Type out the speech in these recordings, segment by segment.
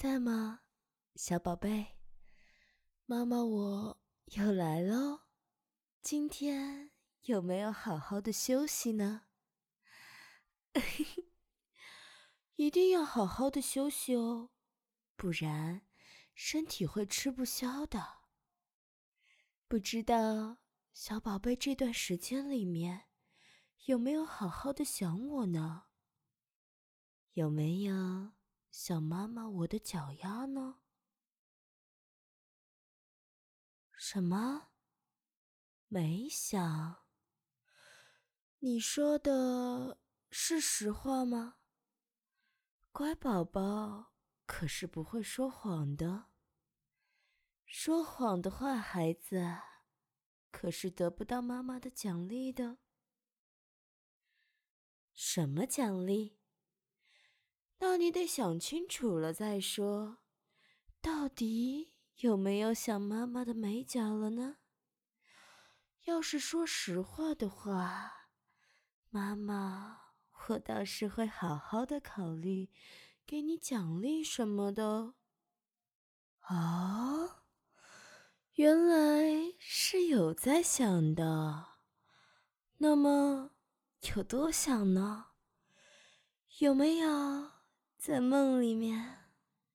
在吗，小宝贝？妈妈我又来喽。今天有没有好好的休息呢？一定要好好的休息哦，不然身体会吃不消的。不知道小宝贝这段时间里面有没有好好的想我呢？有没有？想妈妈，我的脚丫呢？什么？没想？你说的是实话吗？乖宝宝可是不会说谎的。说谎的坏孩子可是得不到妈妈的奖励的。什么奖励？那你得想清楚了再说，到底有没有想妈妈的美脚了呢？要是说实话的话，妈妈我倒是会好好的考虑，给你奖励什么的。啊，原来是有在想的，那么有多想呢？有没有？在梦里面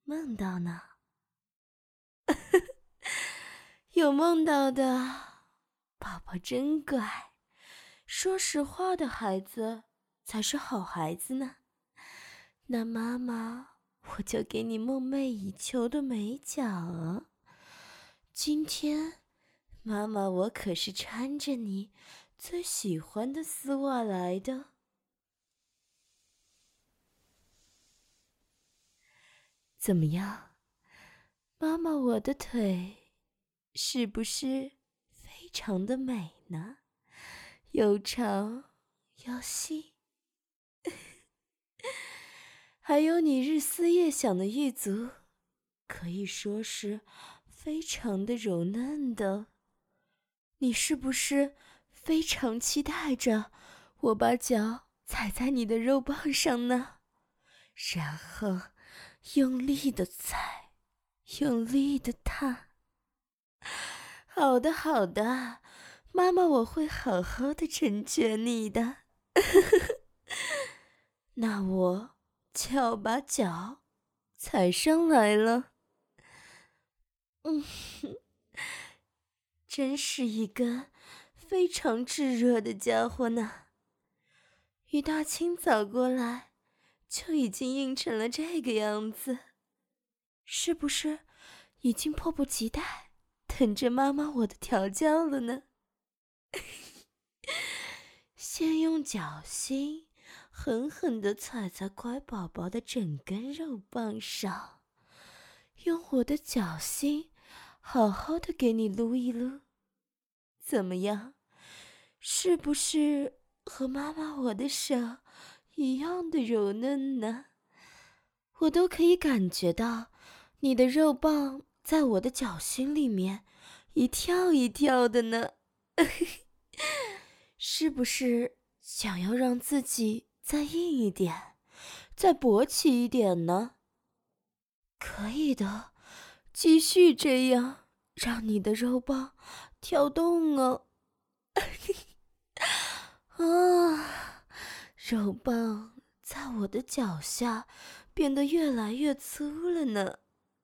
梦到呢，有梦到的宝宝真乖，说实话的孩子才是好孩子呢。那妈妈，我就给你梦寐以求的美脚。今天，妈妈我可是穿着你最喜欢的丝袜来的。怎么样，妈妈？我的腿是不是非常的美呢？又长又细，还有你日思夜想的玉足，可以说是非常的柔嫩的。你是不是非常期待着我把脚踩在你的肉棒上呢？然后。用力的踩，用力的踏。好的，好的，妈妈，我会好好的成全你的。那我就要把脚踩上来了。嗯，真是一个非常炙热的家伙呢。一大清早过来。就已经硬成了这个样子，是不是已经迫不及待等着妈妈我的调教了呢？先用脚心狠狠地踩在乖宝宝的整根肉棒上，用我的脚心好好的给你撸一撸，怎么样？是不是和妈妈我的手？一样的柔嫩呢，我都可以感觉到你的肉棒在我的脚心里面一跳一跳的呢，是不是想要让自己再硬一点，再勃起一点呢？可以的，继续这样，让你的肉棒跳动哦，啊！肉棒在我的脚下变得越来越粗了呢，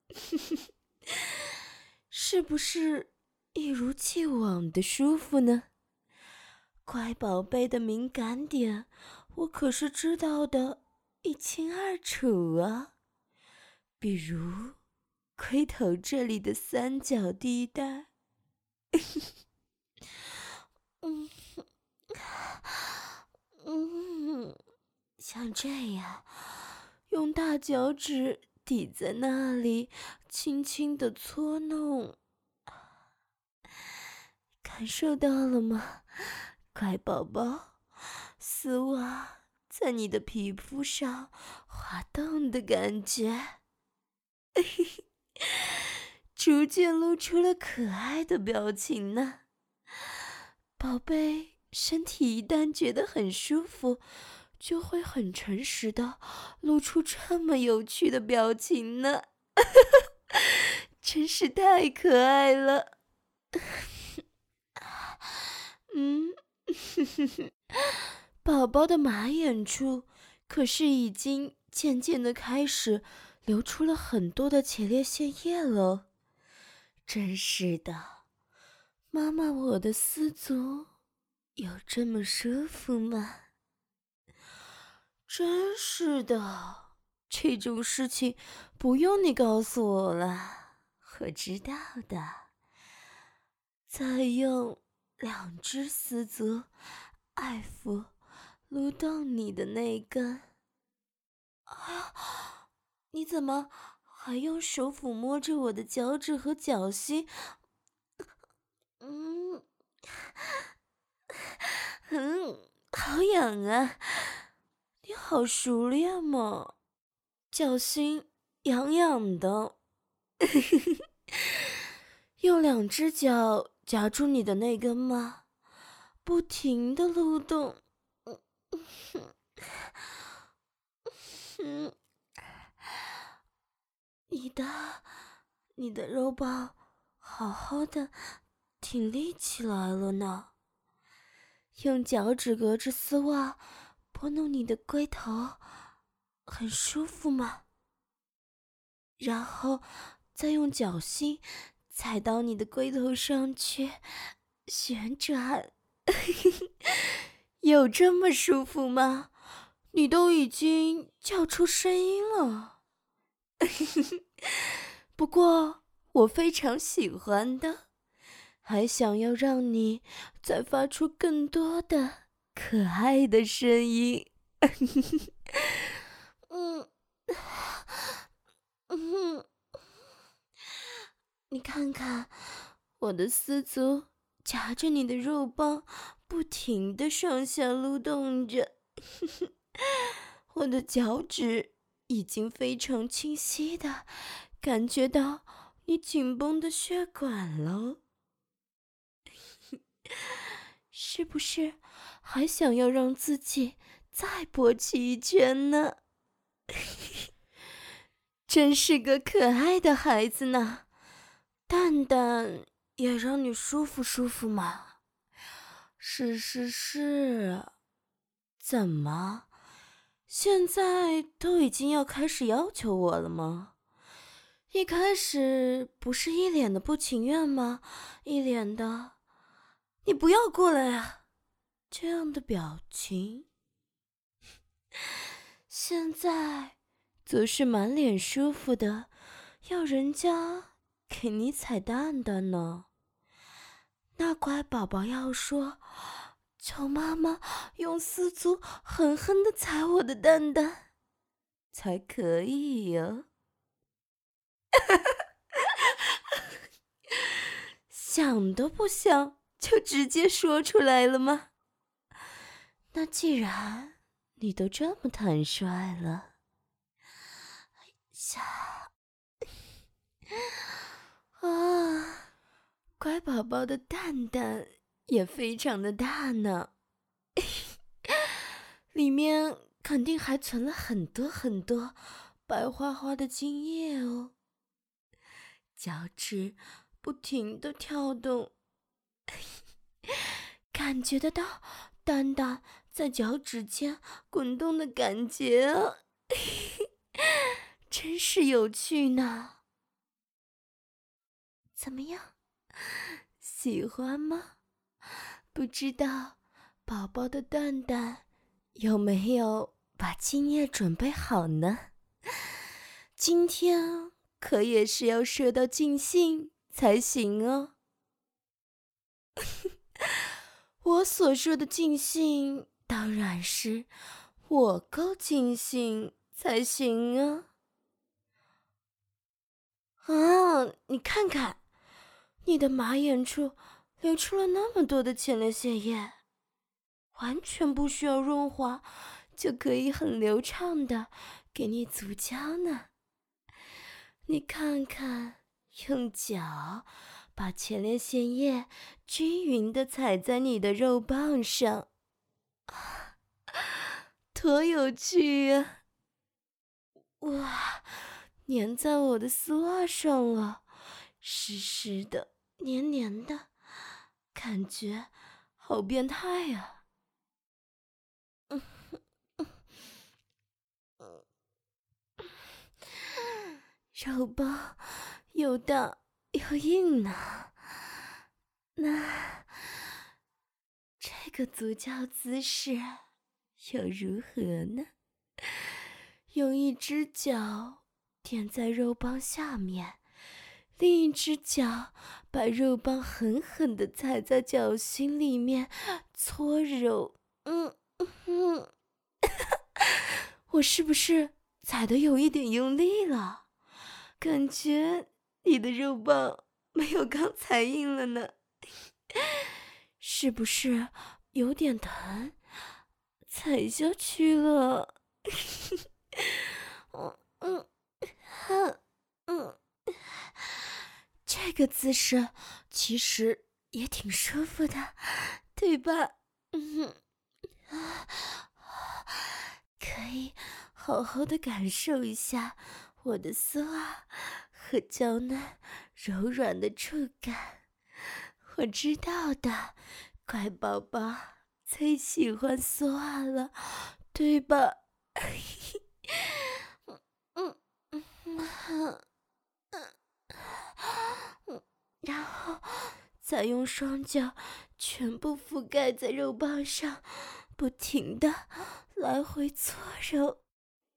是不是一如既往的舒服呢？乖宝贝的敏感点，我可是知道的一清二楚啊。比如龟头这里的三角地带，嗯。嗯，像这样，用大脚趾抵在那里，轻轻的搓弄，感受到了吗，乖宝宝？丝袜在你的皮肤上滑动的感觉，逐渐露出了可爱的表情呢，宝贝。身体一旦觉得很舒服，就会很诚实的露出这么有趣的表情呢。真是太可爱了。嗯，宝宝的马眼处可是已经渐渐的开始流出了很多的前列腺液了。真是的，妈妈，我的丝足有这么舒服吗？真是的，这种事情不用你告诉我了，我知道的。再用两只丝足爱抚、撸动你的那根。哎呀，你怎么？还用手抚摸着我的脚趾和脚心，嗯，嗯，好痒啊！你好熟练嘛，脚心痒痒的，用两只脚夹住你的那根吗？不停的撸动，嗯。你的，你的肉包好好的挺立起来了呢。用脚趾隔着丝袜拨弄你的龟头，很舒服吗？然后再用脚心踩到你的龟头上去旋转，有这么舒服吗？你都已经叫出声音了。不过我非常喜欢的，还想要让你再发出更多的可爱的声音。嗯嗯，你看看我的丝足夹着你的肉棒，不停的上下撸动着，我的脚趾。已经非常清晰的感觉到你紧绷的血管了，是不是还想要让自己再勃起一圈呢？真是个可爱的孩子呢，蛋蛋也让你舒服舒服嘛。是是是，怎么？现在都已经要开始要求我了吗？一开始不是一脸的不情愿吗？一脸的，你不要过来啊！这样的表情。现在则是满脸舒服的，要人家给你踩蛋蛋呢。那乖宝宝要说。求妈妈用丝足狠狠的踩我的蛋蛋，才可以哟！想都不想就直接说出来了吗？那既然你都这么坦率了，下啊，乖宝宝的蛋蛋。也非常的大呢，里面肯定还存了很多很多白花花的精液哦。脚趾不停的跳动，感觉得到蛋蛋在脚趾间滚动的感觉啊，真是有趣呢。怎么样，喜欢吗？不知道宝宝的蛋蛋有没有把精液准备好呢？今天可也是要射到尽兴才行哦。我所说的尽兴，当然是我够尽兴才行啊！啊，你看看，你的马眼处。流出了那么多的前列腺液，完全不需要润滑，就可以很流畅的给你足交呢。你看看，用脚把前列腺液均匀的踩在你的肉棒上，多有趣呀！哇，粘在我的丝袜上了，湿湿的，黏黏的，感觉好变态呀！肉包又大又硬呢，那这个足教姿势又如何呢？用一只脚垫在肉棒下面，另一只脚把肉棒狠狠的踩在脚心里面搓揉。嗯嗯，我是不是踩的有一点用力了？感觉你的肉棒没有刚才硬了呢，是不是有点疼？踩下去了。嗯嗯，嗯，这个姿势其实也挺舒服的，对吧？嗯，可以好好的感受一下我的丝袜和娇嫩柔软的触感。我知道的，乖宝宝最喜欢丝袜了，对吧？嗯嗯嗯嗯，然后再用双脚全部覆盖在肉棒上，不停的来回搓揉。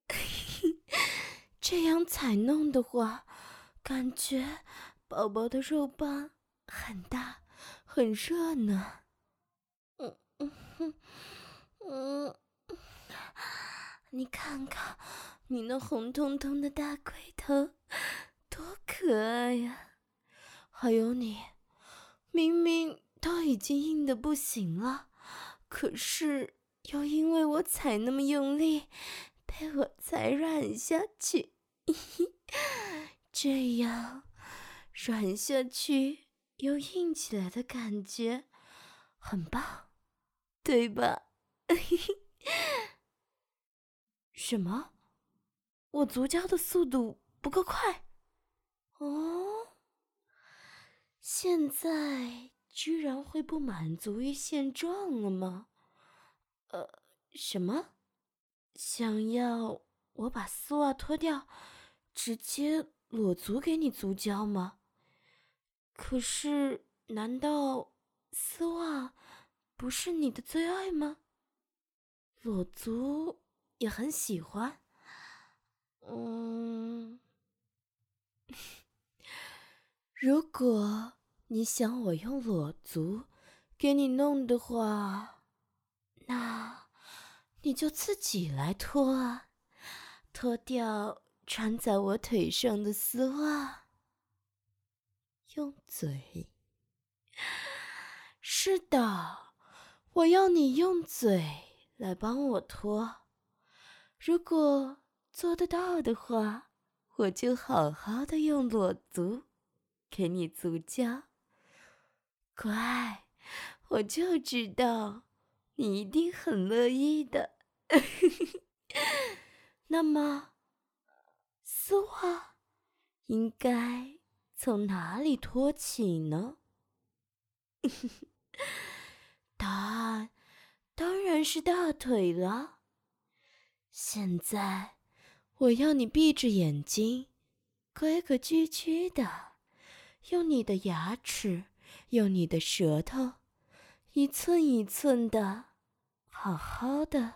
这样才弄的话，感觉宝宝的肉棒很大很热呢。嗯 嗯。你看看，你那红彤彤的大龟头，多可爱呀！还有你，明明都已经硬的不行了，可是又因为我踩那么用力，被我踩软下去。这样软下去又硬起来的感觉，很棒，对吧？什么？我足交的速度不够快？哦，现在居然会不满足于现状了吗？呃，什么？想要我把丝袜脱掉，直接裸足给你足交吗？可是，难道丝袜不是你的最爱吗？裸足。也很喜欢，嗯，如果你想我用裸足给你弄的话，那你就自己来脱啊，脱掉穿在我腿上的丝袜，用嘴。是的，我要你用嘴来帮我脱。如果做得到的话，我就好好的用裸足给你足交。乖，我就知道你一定很乐意的。那么，丝袜应该从哪里脱起呢？答案当然是大腿了。现在，我要你闭着眼睛，规规矩矩的，用你的牙齿，用你的舌头，一寸一寸的，好好的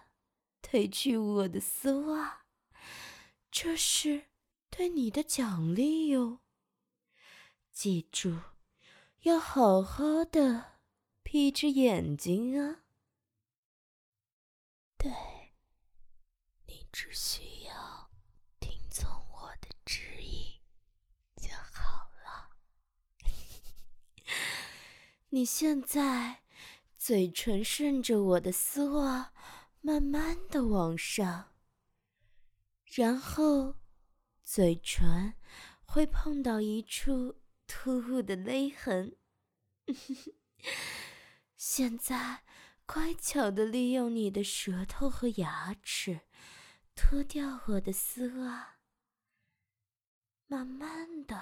褪去我的丝袜。这是对你的奖励哟。记住，要好好的闭着眼睛啊。对。你只需要听从我的指引就好了。你现在嘴唇顺着我的丝袜慢慢的往上，然后嘴唇会碰到一处突兀的勒痕。现在乖巧的利用你的舌头和牙齿。脱掉我的丝袜，慢慢的，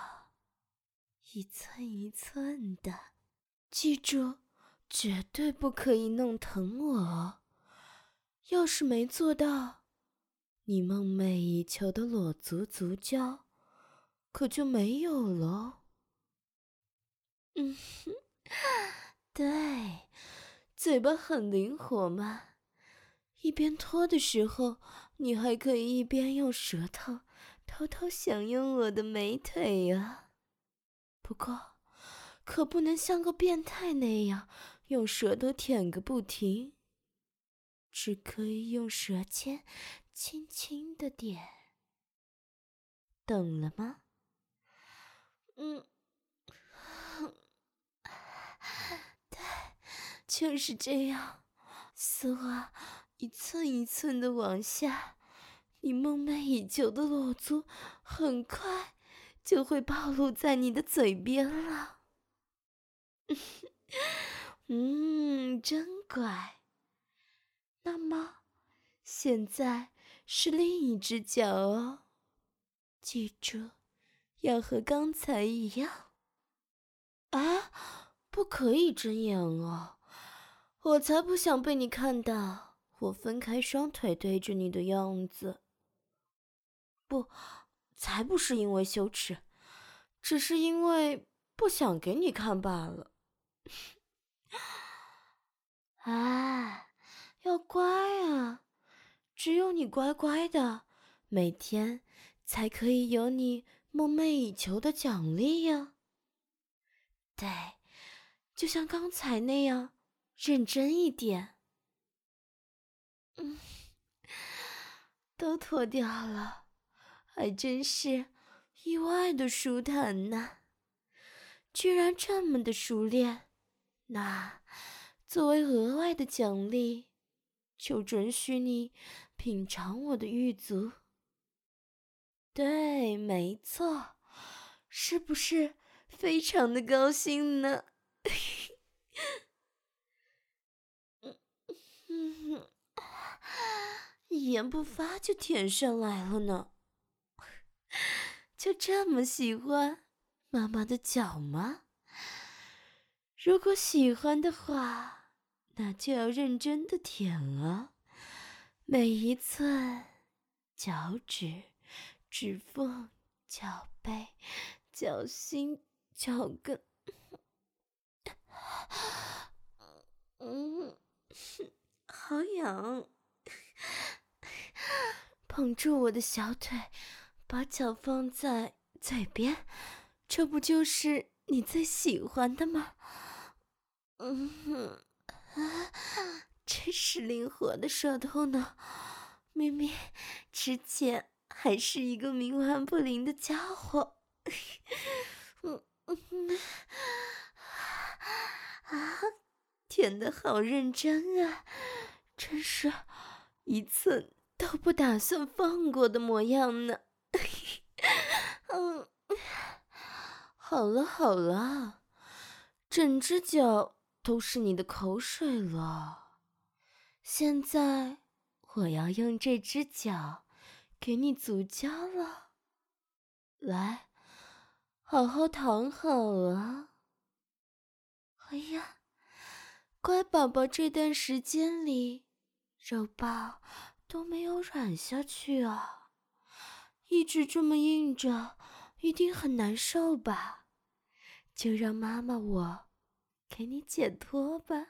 一寸一寸的，记住，绝对不可以弄疼我。要是没做到，你梦寐以求的裸足足交，可就没有了。嗯哼，对，嘴巴很灵活嘛。一边脱的时候，你还可以一边用舌头偷偷享用我的美腿啊。不过，可不能像个变态那样用舌头舔个不停。只可以用舌尖轻轻的点，懂了吗？嗯，就是这样。丝袜一寸一寸的往下，你梦寐以求的裸足很快就会暴露在你的嘴边了。嗯，真乖。那么，现在是另一只脚哦，记住，要和刚才一样。啊，不可以睁眼哦！我才不想被你看到我分开双腿对着你的样子。不，才不是因为羞耻，只是因为不想给你看罢了。啊！要乖啊！只有你乖乖的，每天才可以有你梦寐以求的奖励呀。对，就像刚才那样，认真一点。嗯，都脱掉了，还真是意外的舒坦呢。居然这么的熟练，那作为额外的奖励。就准许你品尝我的玉足。对，没错，是不是非常的高兴呢？一言不发就舔上来了呢。就这么喜欢妈妈的脚吗？如果喜欢的话。那就要认真的舔啊，每一寸脚趾、指缝、脚背、脚心、脚跟，嗯，好痒！捧住我的小腿，把脚放在嘴边，这不就是你最喜欢的吗？嗯哼。啊，真是灵活的舌头呢！明明之前还是一个冥顽不灵的家伙。嗯嗯啊，舔的好认真啊，真是一寸都不打算放过的模样呢。嗯，好了好了，整只脚。都是你的口水了。现在我要用这只脚给你足交了。来，好好躺好啊。哎呀，乖宝宝，这段时间里肉包都没有软下去啊，一直这么硬着，一定很难受吧？就让妈妈我。给你解脱吧，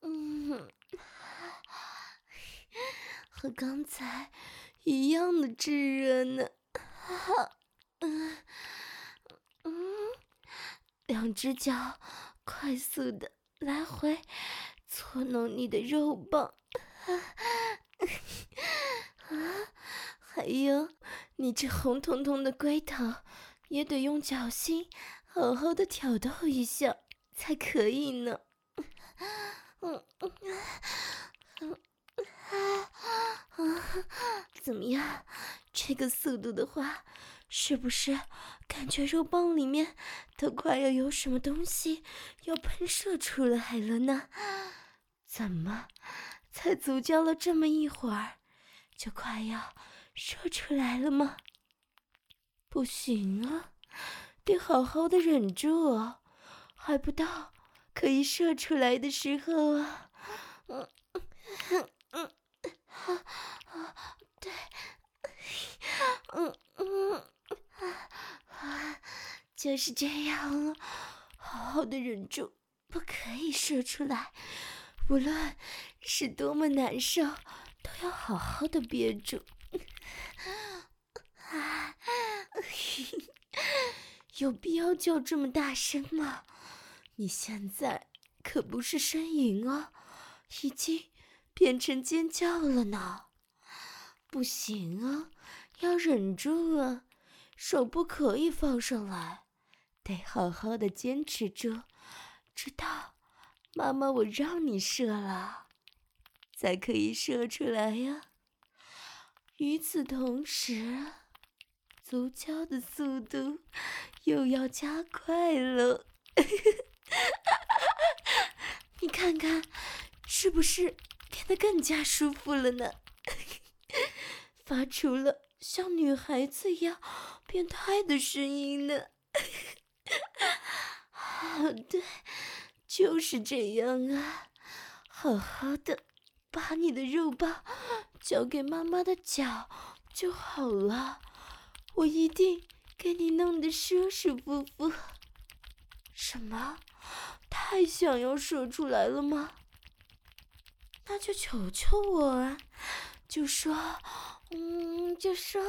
嗯，和刚才一样的炙热呢，嗯嗯，两只脚快速的来回搓弄你的肉棒，啊，还有你这红彤彤的龟头，也得用脚心。好好的挑逗一下才可以呢。嗯嗯嗯怎么样？这个速度的话，是不是感觉肉棒里面都快要有什么东西要喷射出来了呢？怎么才足交了这么一会儿，就快要射出来了吗？不行啊，得好好的忍住哦，还不到可以射出来的时候啊。嗯嗯嗯，啊啊对，嗯嗯啊，就是这样，好好的忍住，不可以射出来，无论是多么难受，都要好好的憋住。有必要叫这么大声吗？你现在可不是呻吟啊，已经变成尖叫了呢。不行啊，要忍住啊，手不可以放上来，得好好的坚持住，直到？妈妈，我让你射了，才可以射出来呀。与此同时。足胶的速度又要加快了，你看看，是不是变得更加舒服了呢？发出了像女孩子一样变态的声音呢？啊，对，就是这样啊！好好的把你的肉棒交给妈妈的脚就好了。我一定给你弄得舒舒服服。什么？太想要说出来了吗？那就求求我啊！就说，嗯，就说，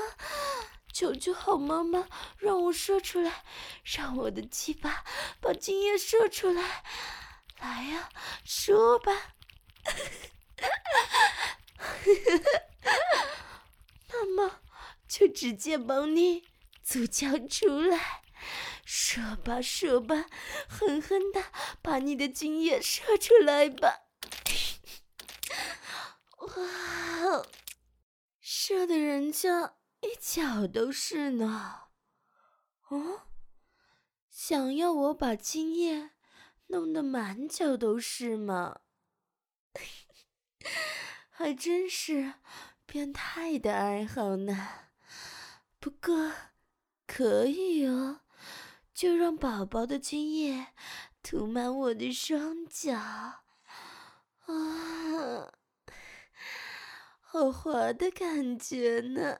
求求好妈妈，让我射出来，让我的鸡巴把精液射出来。来呀，射吧。那么。就直接帮你足交出来，射吧射吧，狠狠的把你的精液射出来吧！哇，射的人家一脚都是呢。哦，想要我把精液弄得满脚都是吗？还真是变态的爱好呢。不过，可以哦，就让宝宝的精液涂满我的双脚，啊，好滑的感觉呢。